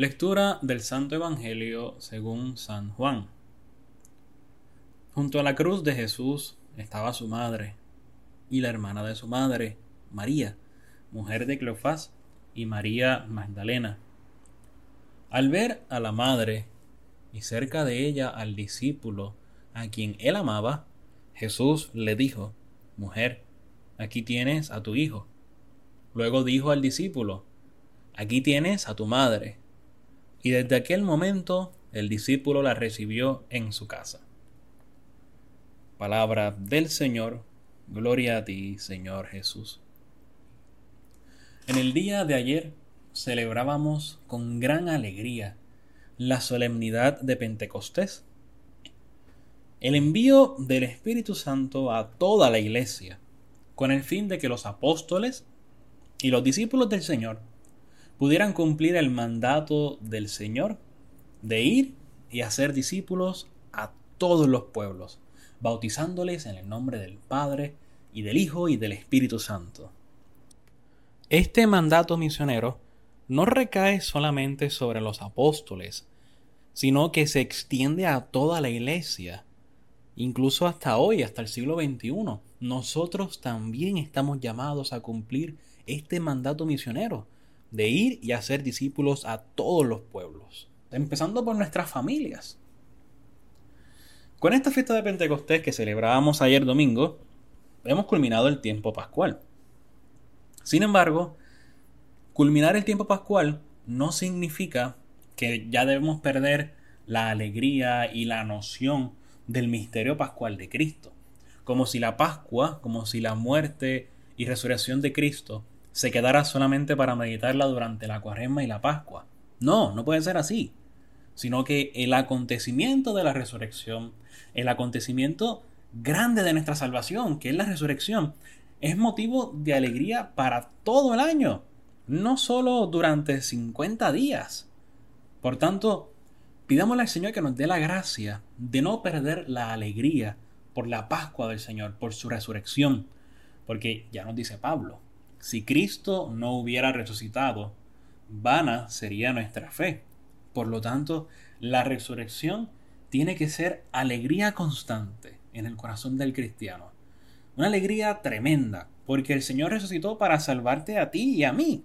Lectura del Santo Evangelio según San Juan. Junto a la cruz de Jesús estaba su madre y la hermana de su madre, María, mujer de Cleofás, y María Magdalena. Al ver a la madre y cerca de ella al discípulo a quien él amaba, Jesús le dijo, Mujer, aquí tienes a tu hijo. Luego dijo al discípulo, Aquí tienes a tu madre. Y desde aquel momento el discípulo la recibió en su casa. Palabra del Señor, gloria a ti, Señor Jesús. En el día de ayer celebrábamos con gran alegría la solemnidad de Pentecostés, el envío del Espíritu Santo a toda la iglesia, con el fin de que los apóstoles y los discípulos del Señor pudieran cumplir el mandato del Señor de ir y hacer discípulos a todos los pueblos, bautizándoles en el nombre del Padre y del Hijo y del Espíritu Santo. Este mandato misionero no recae solamente sobre los apóstoles, sino que se extiende a toda la iglesia, incluso hasta hoy, hasta el siglo XXI. Nosotros también estamos llamados a cumplir este mandato misionero de ir y hacer discípulos a todos los pueblos, empezando por nuestras familias. Con esta fiesta de Pentecostés que celebrábamos ayer domingo, hemos culminado el tiempo pascual. Sin embargo, culminar el tiempo pascual no significa que ya debemos perder la alegría y la noción del misterio pascual de Cristo. Como si la Pascua, como si la muerte y resurrección de Cristo se quedara solamente para meditarla durante la cuaresma y la Pascua. No, no puede ser así. Sino que el acontecimiento de la resurrección, el acontecimiento grande de nuestra salvación, que es la resurrección, es motivo de alegría para todo el año, no solo durante 50 días. Por tanto, pidámosle al Señor que nos dé la gracia de no perder la alegría por la Pascua del Señor, por su resurrección. Porque ya nos dice Pablo, si Cristo no hubiera resucitado, vana sería nuestra fe. Por lo tanto, la resurrección tiene que ser alegría constante en el corazón del cristiano. Una alegría tremenda, porque el Señor resucitó para salvarte a ti y a mí.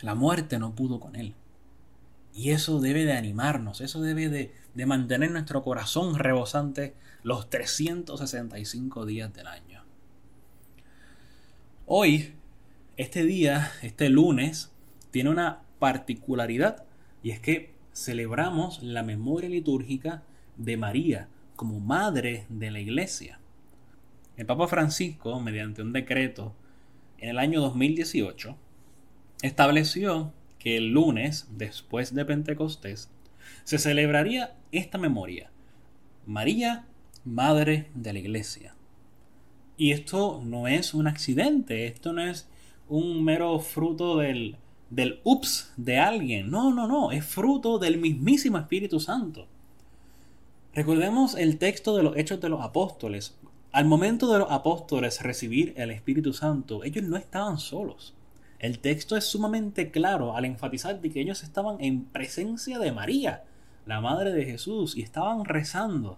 La muerte no pudo con Él. Y eso debe de animarnos, eso debe de, mantener nuestro corazón rebosante los 365 días del año. Hoy, este día, este lunes, tiene una particularidad y es que celebramos la memoria litúrgica de María como madre de la iglesia. El Papa Francisco, mediante un decreto en el año 2018, estableció que el lunes, después de Pentecostés, se celebraría esta memoria. María, Madre de la Iglesia. Y esto no es un accidente, esto no es un mero fruto del, del ups de alguien. No, no, no, es fruto del mismísimo Espíritu Santo. Recordemos el texto de los Hechos de los Apóstoles. Al momento de los apóstoles recibir el Espíritu Santo, ellos no estaban solos. El texto es sumamente claro al enfatizar que ellos estaban en presencia de María, la Madre de Jesús, y estaban rezando.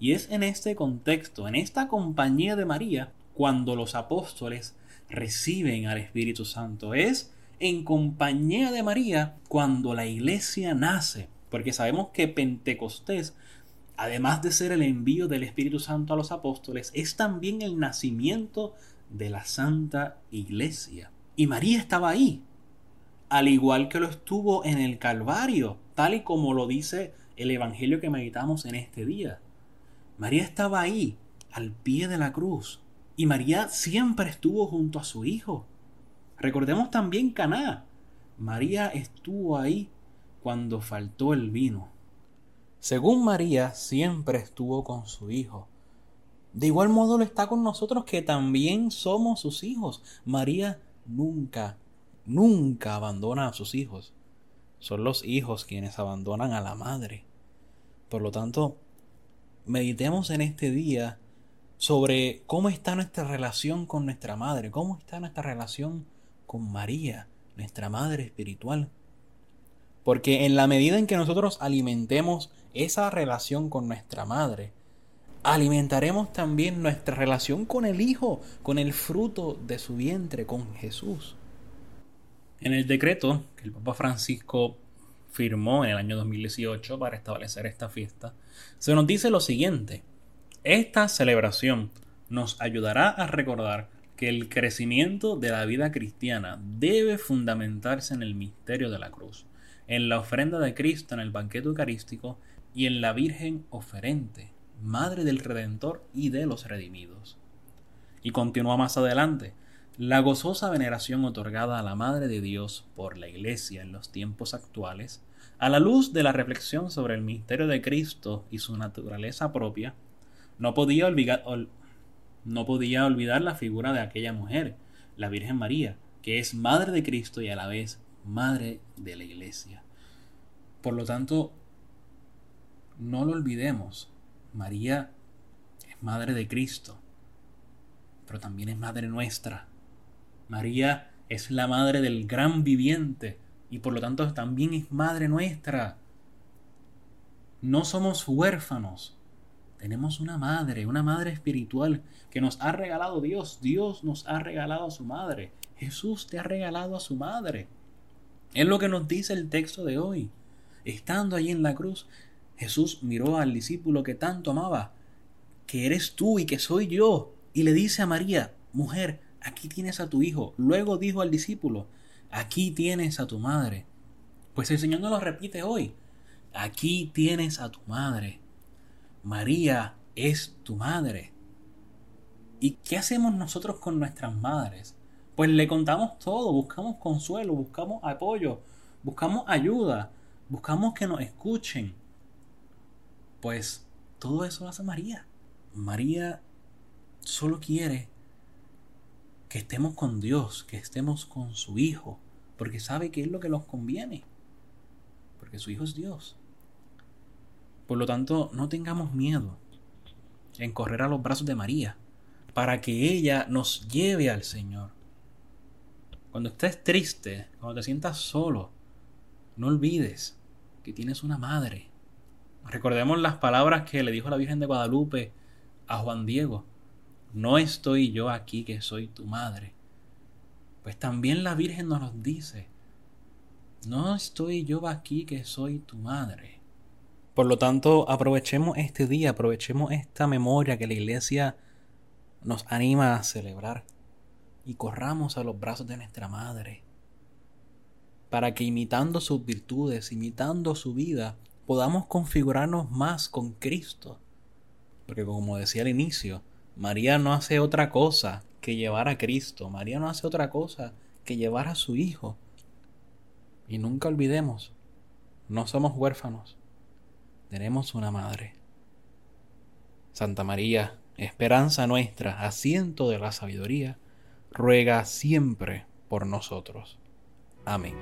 Y es en este contexto, en esta compañía de María, cuando los apóstoles reciben al Espíritu Santo. Es en compañía de María cuando la iglesia nace, porque sabemos que Pentecostés, además de ser el envío del Espíritu Santo a los apóstoles, es también el nacimiento de la Santa Iglesia. Y María estaba ahí, al igual que lo estuvo en el Calvario, tal y como lo dice el Evangelio que meditamos en este día. María estaba ahí, al pie de la cruz, y María siempre estuvo junto a su hijo. Recordemos también Caná. María estuvo ahí cuando faltó el vino. Según María, siempre estuvo con su hijo. De igual modo lo está con nosotros que también somos sus hijos. María nunca, nunca abandona a sus hijos. Son los hijos quienes abandonan a la madre. Por lo tanto, meditemos en este día sobre cómo está nuestra relación con nuestra madre, cómo está nuestra relación con María, nuestra madre espiritual. Porque en la medida en que nosotros alimentemos esa relación con nuestra madre, alimentaremos también nuestra relación con el Hijo, con el fruto de su vientre, con Jesús. En el decreto que el Papa Francisco firmó en el año 2018 para establecer esta fiesta, se nos dice lo siguiente. Esta celebración nos ayudará a recordar que el crecimiento de la vida cristiana debe fundamentarse en el misterio de la cruz, en la ofrenda de Cristo en el banquete eucarístico y en la Virgen oferente, Madre del Redentor y de los redimidos. Y continúa más adelante, la gozosa veneración otorgada a la Madre de Dios por la Iglesia en los tiempos actuales, a la luz de la reflexión sobre el misterio de Cristo y su naturaleza propia, no podía olvidar, no podía olvidar la figura de aquella mujer, la Virgen María, que es Madre de Cristo y a la vez Madre de la Iglesia. Por lo tanto, no lo olvidemos, María es Madre de Cristo, pero también es Madre nuestra. María es la Madre del gran viviente y por lo tanto también es Madre nuestra. No somos huérfanos, tenemos una madre, una madre espiritual que nos ha regalado Dios. Dios nos ha regalado a su madre. Jesús te ha regalado a su madre. Es lo que nos dice el texto de hoy. Estando allí en la cruz, Jesús miró al discípulo que tanto amaba, que eres tú y que soy yo, y le dice a María, mujer, aquí tienes a tu hijo. Luego dijo al discípulo, aquí tienes a tu madre. Pues el Señor nos lo repite hoy, aquí tienes a tu madre. María es tu madre. ¿Y qué hacemos nosotros con nuestras madres? Pues le contamos todo, buscamos consuelo, buscamos apoyo, buscamos ayuda, buscamos que nos escuchen. Pues todo eso lo hace María. María solo quiere que estemos con Dios, que estemos con su Hijo, porque sabe que es lo que nos conviene, porque su Hijo es Dios. Por lo tanto, no tengamos miedo en correr a los brazos de María para que ella nos lleve al Señor. Cuando estés triste, cuando te sientas solo, no olvides que tienes una madre. Recordemos las palabras que le dijo la Virgen de Guadalupe a Juan Diego. No estoy yo aquí que soy tu madre. Pues también la Virgen nos lo dice. No estoy yo aquí que soy tu madre. Por lo tanto, aprovechemos este día, aprovechemos esta memoria que la iglesia nos anima a celebrar y corramos a los brazos de nuestra Madre, para que imitando sus virtudes, imitando su vida, podamos configurarnos más con Cristo. Porque como decía al inicio, María no hace otra cosa que llevar a Cristo, María no hace otra cosa que llevar a su Hijo. Y nunca olvidemos, no somos huérfanos, tenemos una madre. Santa María, esperanza nuestra, asiento de la sabiduría, ruega siempre por nosotros. Amén.